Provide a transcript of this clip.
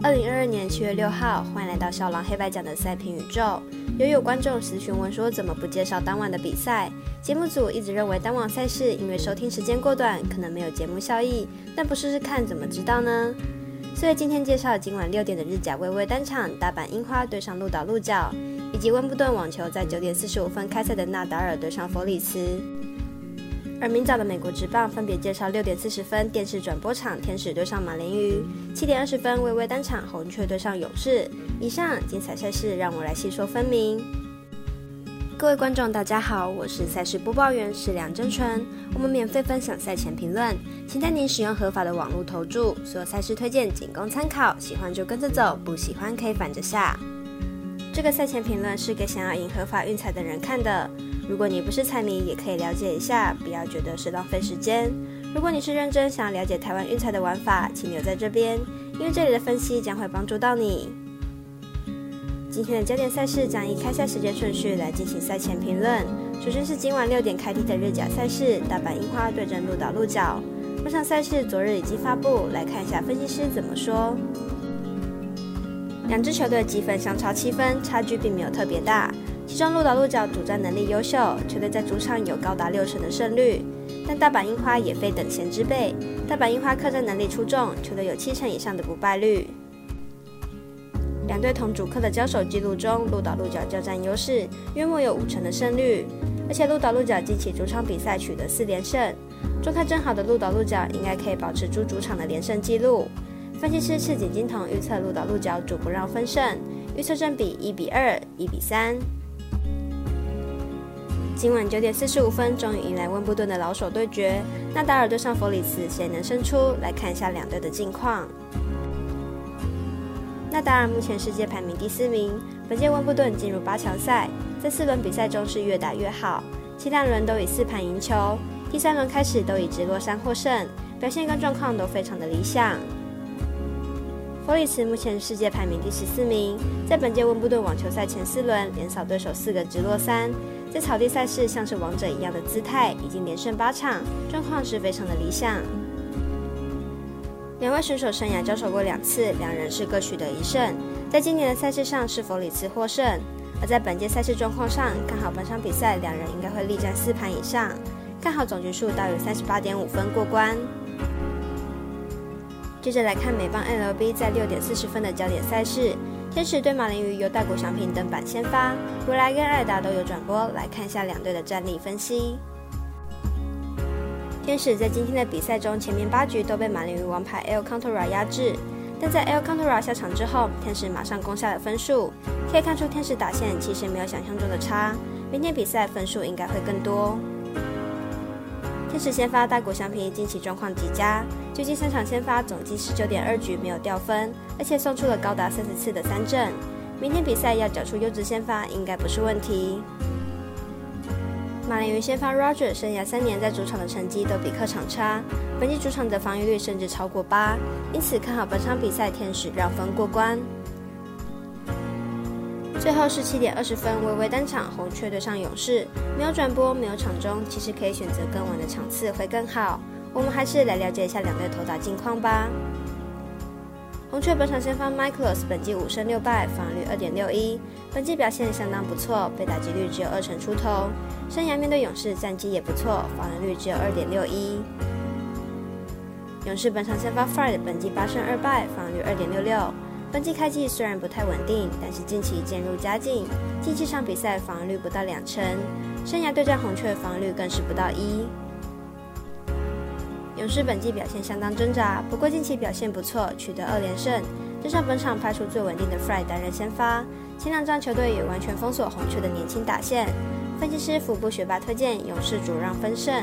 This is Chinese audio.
二零二二年七月六号，欢迎来到少狼黑白奖的赛评宇宙。有有观众私询问说，怎么不介绍当晚的比赛？节目组一直认为当晚赛事因为收听时间过短，可能没有节目效益。但不试试看怎么知道呢？所以今天介绍今晚六点的日甲微微单场，大阪樱花对上鹿岛鹿角，以及温布顿网球在九点四十五分开赛的纳达尔对上弗里茨。而明早的美国职棒分别介绍六点四十分电视转播场天使对上马林鱼，七点二十分微微单场红雀对上勇士。以上精彩赛事让我来细说分明。各位观众大家好，我是赛事播报员是梁真纯。我们免费分享赛前评论，请在您使用合法的网络投注。所有赛事推荐仅供参考，喜欢就跟着走，不喜欢可以反着下。这个赛前评论是给想要赢合法运彩的人看的。如果你不是彩迷，也可以了解一下，不要觉得是浪费时间。如果你是认真想要了解台湾运彩的玩法，请留在这边，因为这里的分析将会帮助到你。今天的焦点赛事将以开赛时间顺序来进行赛前评论。首先是今晚六点开踢的日甲赛事，大阪樱花对阵鹿岛鹿角。这场赛事昨日已经发布，来看一下分析师怎么说。两支球队积分相差七分，差距并没有特别大。其中鹿岛鹿角主战能力优秀，球队在主场有高达六成的胜率。但大阪樱花也非等闲之辈，大阪樱花客战能力出众，球队有七成以上的不败率。两队同主客的交手记录中，鹿岛鹿角较占优势，约莫有五成的胜率。而且鹿岛鹿角近期主场比赛取得四连胜，状态正好的鹿岛鹿角应该可以保持住主场的连胜记录。分析师赤井金童预测鹿岛鹿角主不让分胜，预测正比一比二、一比三。今晚九点四十五分，终于迎来温布顿的老手对决，纳达尔对上弗里茨，谁能胜出？来看一下两队的近况。纳达尔目前世界排名第四名，本届温布顿进入八强赛，在四轮比赛中是越打越好，前两轮都以四盘赢球，第三轮开始都以直落三获胜，表现跟状况都非常的理想。弗里茨目前世界排名第十四名，在本届温布顿网球赛前四轮连扫对手四个直落三。在草地赛事像是王者一样的姿态，已经连胜八场，状况是非常的理想。两位选手生涯交手过两次，两人是各取得一胜。在今年的赛事上，是否里茨获胜？而在本届赛事状况上，看好本场比赛两人应该会力战四盘以上，看好总局数大约三十八点五分过关。接着来看美邦 LB 在六点四十分的焦点赛事。天使对马林鱼由大谷翔平登板先发，未来跟艾达都有转播。来看一下两队的战力分析。天使在今天的比赛中，前面八局都被马林鱼王牌 L Cantora 压制，但在 L Cantora 下场之后，天使马上攻下了分数。可以看出天使打线其实没有想象中的差，明天比赛分数应该会更多。天使先发大谷翔平近期状况极佳，最近三场先发总计十九点二局没有掉分，而且送出了高达三十次的三振。明天比赛要缴出优质先发应该不是问题。马林鱼先发 Roger 生涯三年在主场的成绩都比客场差，本季主场的防御率甚至超过八，因此看好本场比赛天使让分过关。最后是七点二十分，微微单场红雀对上勇士，没有转播，没有场中，其实可以选择更晚的场次会更好。我们还是来了解一下两队投打近况吧。红雀本场先发 Michaelos 本季五胜六败，防率二点六一，本季表现相当不错，被打击率只有二成出头。生涯面对勇士战绩也不错，防御率只有二点六一。勇士本场先发 Fred 本季八胜二败，防御率二点六六。本季开季虽然不太稳定，但是近期渐入佳境。近期场比赛防御率不到两成，生涯对战红雀防御率更是不到一。勇士本季表现相当挣扎，不过近期表现不错，取得二连胜。加上本场派出最稳定的 Fry 担任先发，前两仗球队也完全封锁红雀的年轻打线。分析师腹部学霸推荐勇士主让分胜。